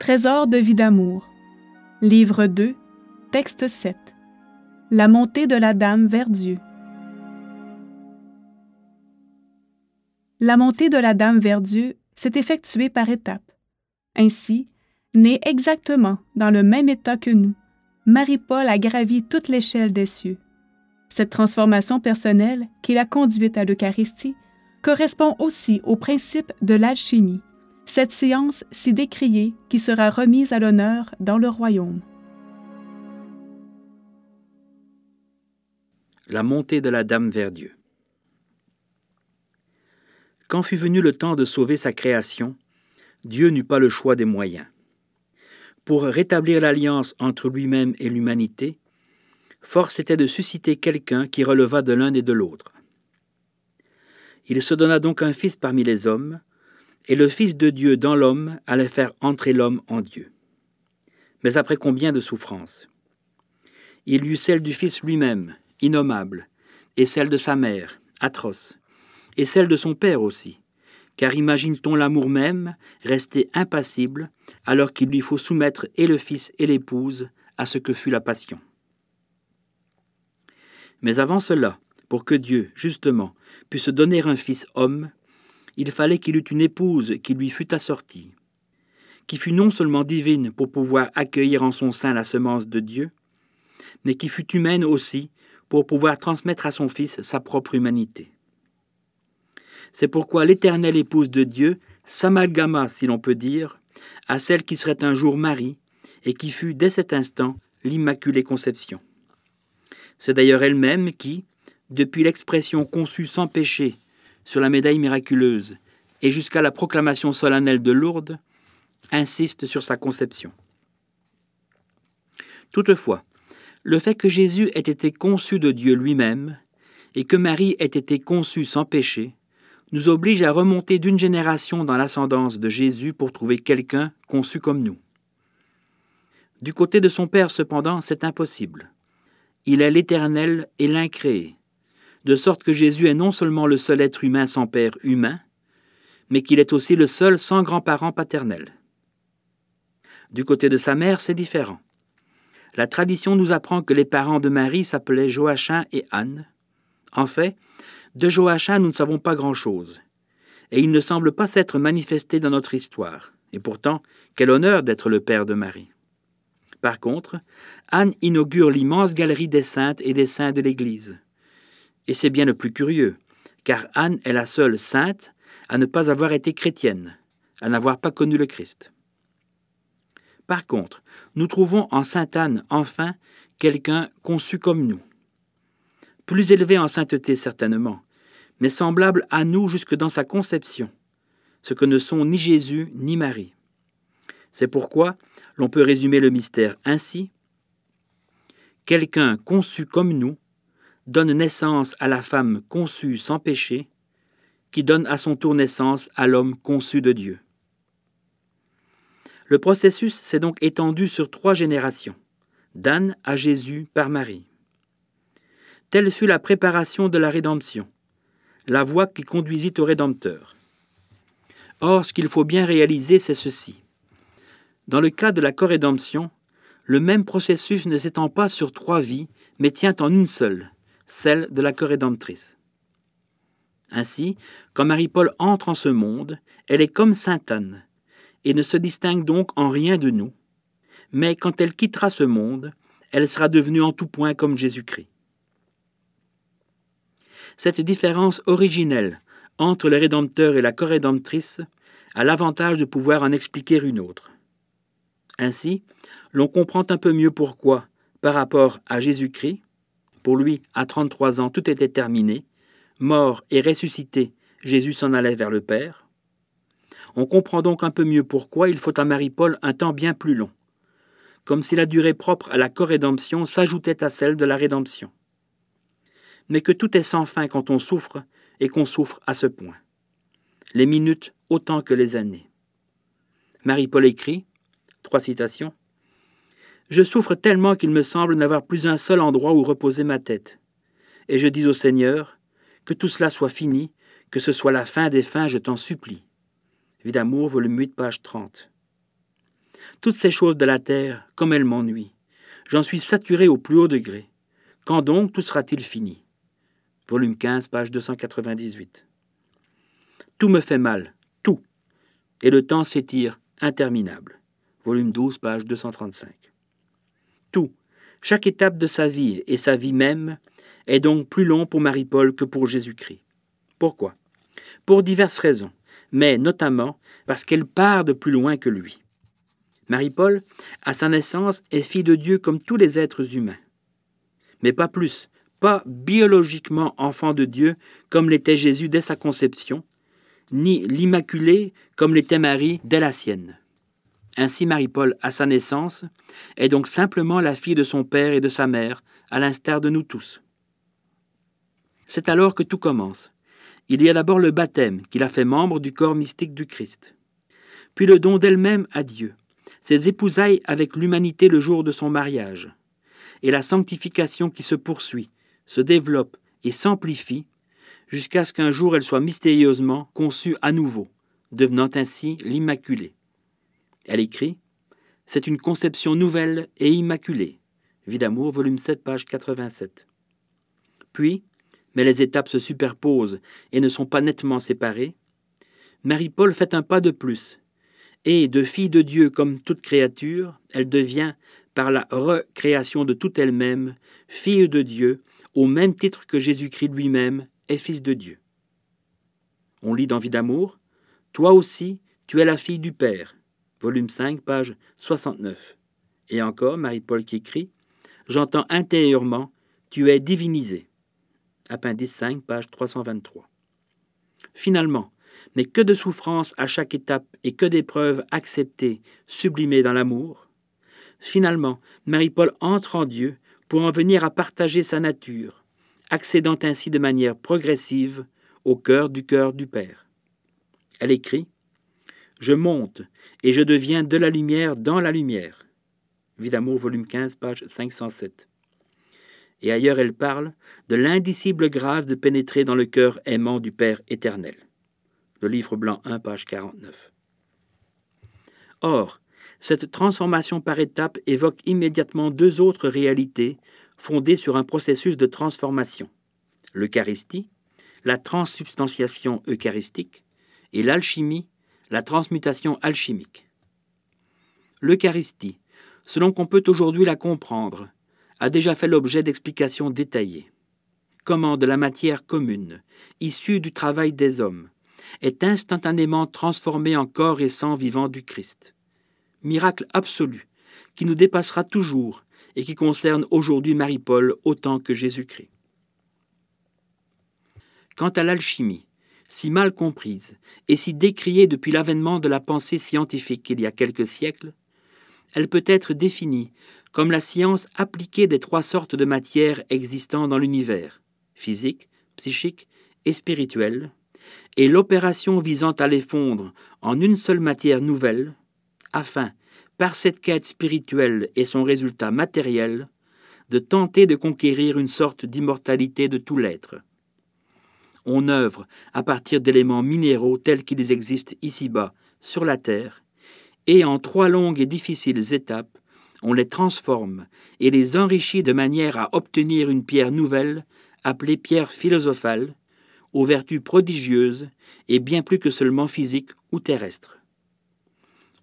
Trésor de vie d'amour. Livre 2, texte 7. La montée de la Dame vers Dieu. La montée de la Dame vers Dieu s'est effectuée par étapes. Ainsi, née exactement dans le même état que nous, Marie-Paul a gravi toute l'échelle des cieux. Cette transformation personnelle qui l'a conduite à l'Eucharistie correspond aussi au principe de l'alchimie, cette science si décriée qui sera remise à l'honneur dans le royaume. La montée de la Dame vers Dieu. Quand fut venu le temps de sauver sa création, Dieu n'eut pas le choix des moyens. Pour rétablir l'alliance entre lui-même et l'humanité, force était de susciter quelqu'un qui releva de l'un et de l'autre. Il se donna donc un fils parmi les hommes, et le Fils de Dieu dans l'homme allait faire entrer l'homme en Dieu. Mais après combien de souffrances? Il y eut celle du Fils lui-même, innommable, et celle de sa mère, atroce, et celle de son Père aussi, car imagine-t-on l'amour même rester impassible alors qu'il lui faut soumettre et le Fils et l'Épouse à ce que fut la passion? Mais avant cela, pour que Dieu, justement, puisse donner un Fils homme, il fallait qu'il eût une épouse qui lui fût assortie, qui fût non seulement divine pour pouvoir accueillir en son sein la semence de Dieu, mais qui fût humaine aussi pour pouvoir transmettre à son Fils sa propre humanité. C'est pourquoi l'éternelle épouse de Dieu s'amalgama, si l'on peut dire, à celle qui serait un jour Marie, et qui fut dès cet instant l'Immaculée Conception. C'est d'ailleurs elle-même qui, depuis l'expression conçue sans péché sur la médaille miraculeuse et jusqu'à la proclamation solennelle de Lourdes, insiste sur sa conception. Toutefois, le fait que Jésus ait été conçu de Dieu lui-même et que Marie ait été conçue sans péché nous oblige à remonter d'une génération dans l'ascendance de Jésus pour trouver quelqu'un conçu comme nous. Du côté de son Père, cependant, c'est impossible. Il est l'Éternel et l'incréé, de sorte que Jésus est non seulement le seul être humain sans Père humain, mais qu'il est aussi le seul sans grands-parents paternels. Du côté de sa mère, c'est différent. La tradition nous apprend que les parents de Marie s'appelaient Joachim et Anne. En fait, de Joachim, nous ne savons pas grand-chose, et il ne semble pas s'être manifesté dans notre histoire. Et pourtant, quel honneur d'être le père de Marie. Par contre, Anne inaugure l'immense galerie des saintes et des saints de l'Église. Et c'est bien le plus curieux, car Anne est la seule sainte à ne pas avoir été chrétienne, à n'avoir pas connu le Christ. Par contre, nous trouvons en Sainte Anne, enfin, quelqu'un conçu comme nous plus élevé en sainteté certainement, mais semblable à nous jusque dans sa conception, ce que ne sont ni Jésus ni Marie. C'est pourquoi l'on peut résumer le mystère ainsi. Quelqu'un conçu comme nous donne naissance à la femme conçue sans péché, qui donne à son tour naissance à l'homme conçu de Dieu. Le processus s'est donc étendu sur trois générations, d'Anne à Jésus par Marie. Telle fut la préparation de la rédemption, la voie qui conduisit au Rédempteur. Or, ce qu'il faut bien réaliser, c'est ceci. Dans le cas de la corrédemption, le même processus ne s'étend pas sur trois vies, mais tient en une seule, celle de la corrédemptrice. Ainsi, quand Marie-Paul entre en ce monde, elle est comme Sainte Anne, et ne se distingue donc en rien de nous, mais quand elle quittera ce monde, elle sera devenue en tout point comme Jésus-Christ. Cette différence originelle entre le Rédempteur et la corrédemptrice a l'avantage de pouvoir en expliquer une autre. Ainsi, l'on comprend un peu mieux pourquoi, par rapport à Jésus-Christ, pour lui, à 33 ans, tout était terminé, mort et ressuscité, Jésus s'en allait vers le Père. On comprend donc un peu mieux pourquoi il faut à Marie-Paul un temps bien plus long, comme si la durée propre à la corrédemption s'ajoutait à celle de la rédemption mais que tout est sans fin quand on souffre et qu'on souffre à ce point. Les minutes autant que les années. Marie-Paul écrit, trois citations, Je souffre tellement qu'il me semble n'avoir plus un seul endroit où reposer ma tête. Et je dis au Seigneur, que tout cela soit fini, que ce soit la fin des fins, je t'en supplie. Vie d'amour, volume 8, page 30. Toutes ces choses de la terre, comme elles m'ennuient. J'en suis saturé au plus haut degré. Quand donc tout sera-t-il fini? Volume 15, page 298. Tout me fait mal, tout. Et le temps s'étire interminable. Volume 12, page 235. Tout, chaque étape de sa vie et sa vie même est donc plus long pour Marie-Paul que pour Jésus-Christ. Pourquoi? Pour diverses raisons, mais notamment parce qu'elle part de plus loin que lui. Marie-Paul, à sa naissance, est fille de Dieu comme tous les êtres humains. Mais pas plus, pas biologiquement enfant de Dieu comme l'était Jésus dès sa conception, ni l'Immaculée comme l'était Marie dès la sienne. Ainsi Marie-Paul, à sa naissance, est donc simplement la fille de son père et de sa mère, à l'instar de nous tous. C'est alors que tout commence. Il y a d'abord le baptême qui la fait membre du corps mystique du Christ, puis le don d'elle-même à Dieu, ses épousailles avec l'humanité le jour de son mariage, et la sanctification qui se poursuit, se développe et s'amplifie jusqu'à ce qu'un jour elle soit mystérieusement conçue à nouveau, devenant ainsi l'Immaculée. Elle écrit C'est une conception nouvelle et immaculée. Vie d'amour, volume 7, page 87. Puis, mais les étapes se superposent et ne sont pas nettement séparées, Marie-Paul fait un pas de plus et de fille de Dieu comme toute créature, elle devient, par la recréation de toute elle-même, fille de Dieu, au même titre que Jésus-Christ lui-même est fils de Dieu. On lit dans Vie d'amour, Toi aussi, tu es la fille du Père. Volume 5, page 69. Et encore, Marie-Paul qui écrit, J'entends intérieurement, tu es divinisé. Appendice 5, page 323. Finalement, mais que de souffrances à chaque étape et que d'épreuves acceptées, sublimées dans l'amour. Finalement, Marie-Paul entre en Dieu pour en venir à partager sa nature, accédant ainsi de manière progressive au cœur du cœur du Père. Elle écrit Je monte et je deviens de la lumière dans la lumière. Vie volume 15, page 507. Et ailleurs, elle parle de l'indicible grâce de pénétrer dans le cœur aimant du Père éternel le livre blanc 1, page 49. Or, cette transformation par étapes évoque immédiatement deux autres réalités fondées sur un processus de transformation l'Eucharistie, la transsubstantiation eucharistique, et l'alchimie, la transmutation alchimique. L'Eucharistie, selon qu'on peut aujourd'hui la comprendre, a déjà fait l'objet d'explications détaillées. Comment de la matière commune, issue du travail des hommes, est instantanément transformé en corps et sang vivant du Christ? Miracle absolu, qui nous dépassera toujours et qui concerne aujourd'hui Marie-Paul autant que Jésus-Christ. Quant à l'alchimie, si mal comprise et si décriée depuis l'avènement de la pensée scientifique il y a quelques siècles, elle peut être définie comme la science appliquée des trois sortes de matières existant dans l'univers, physique, psychique et spirituelle, et l'opération visant à les fondre en une seule matière nouvelle, afin, par cette quête spirituelle et son résultat matériel, de tenter de conquérir une sorte d'immortalité de tout l'être. On œuvre à partir d'éléments minéraux tels qu'ils existent ici-bas, sur la Terre, et en trois longues et difficiles étapes, on les transforme et les enrichit de manière à obtenir une pierre nouvelle, appelée pierre philosophale, aux vertus prodigieuses et bien plus que seulement physiques ou terrestres.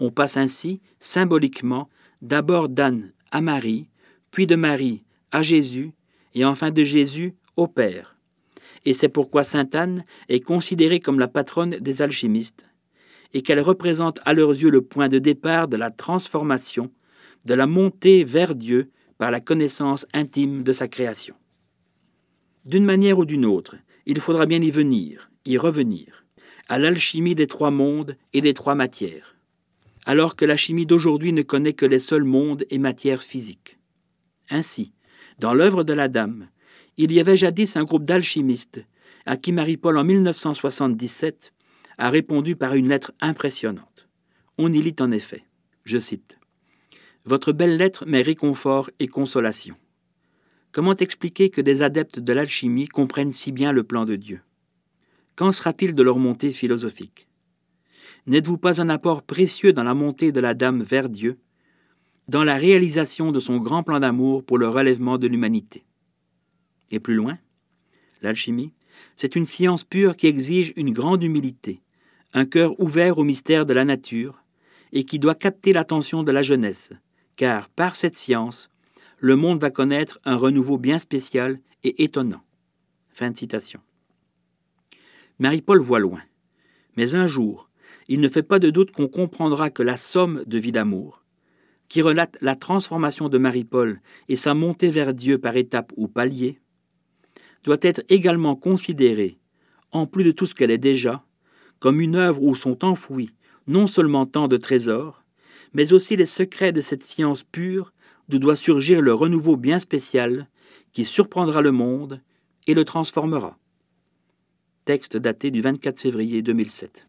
On passe ainsi, symboliquement, d'abord d'Anne à Marie, puis de Marie à Jésus, et enfin de Jésus au Père. Et c'est pourquoi Sainte Anne est considérée comme la patronne des alchimistes, et qu'elle représente à leurs yeux le point de départ de la transformation, de la montée vers Dieu par la connaissance intime de sa création. D'une manière ou d'une autre, il faudra bien y venir, y revenir, à l'alchimie des trois mondes et des trois matières, alors que la chimie d'aujourd'hui ne connaît que les seuls mondes et matières physiques. Ainsi, dans l'œuvre de la Dame, il y avait jadis un groupe d'alchimistes à qui Marie-Paul en 1977 a répondu par une lettre impressionnante. On y lit en effet, je cite, Votre belle lettre m'est réconfort et consolation. Comment expliquer que des adeptes de l'alchimie comprennent si bien le plan de Dieu? Qu'en sera-t-il de leur montée philosophique? N'êtes-vous pas un apport précieux dans la montée de la Dame vers Dieu, dans la réalisation de son grand plan d'amour pour le relèvement de l'humanité? Et plus loin, l'alchimie, c'est une science pure qui exige une grande humilité, un cœur ouvert au mystère de la nature, et qui doit capter l'attention de la jeunesse, car par cette science, le monde va connaître un renouveau bien spécial et étonnant. Fin de citation. Marie-Paul voit loin. Mais un jour, il ne fait pas de doute qu'on comprendra que la somme de vie d'amour, qui relate la transformation de Marie-Paul et sa montée vers Dieu par étapes ou paliers, doit être également considérée, en plus de tout ce qu'elle est déjà, comme une œuvre où sont enfouis non seulement tant de trésors, mais aussi les secrets de cette science pure d'où doit surgir le renouveau bien spécial qui surprendra le monde et le transformera. Texte daté du 24 février 2007.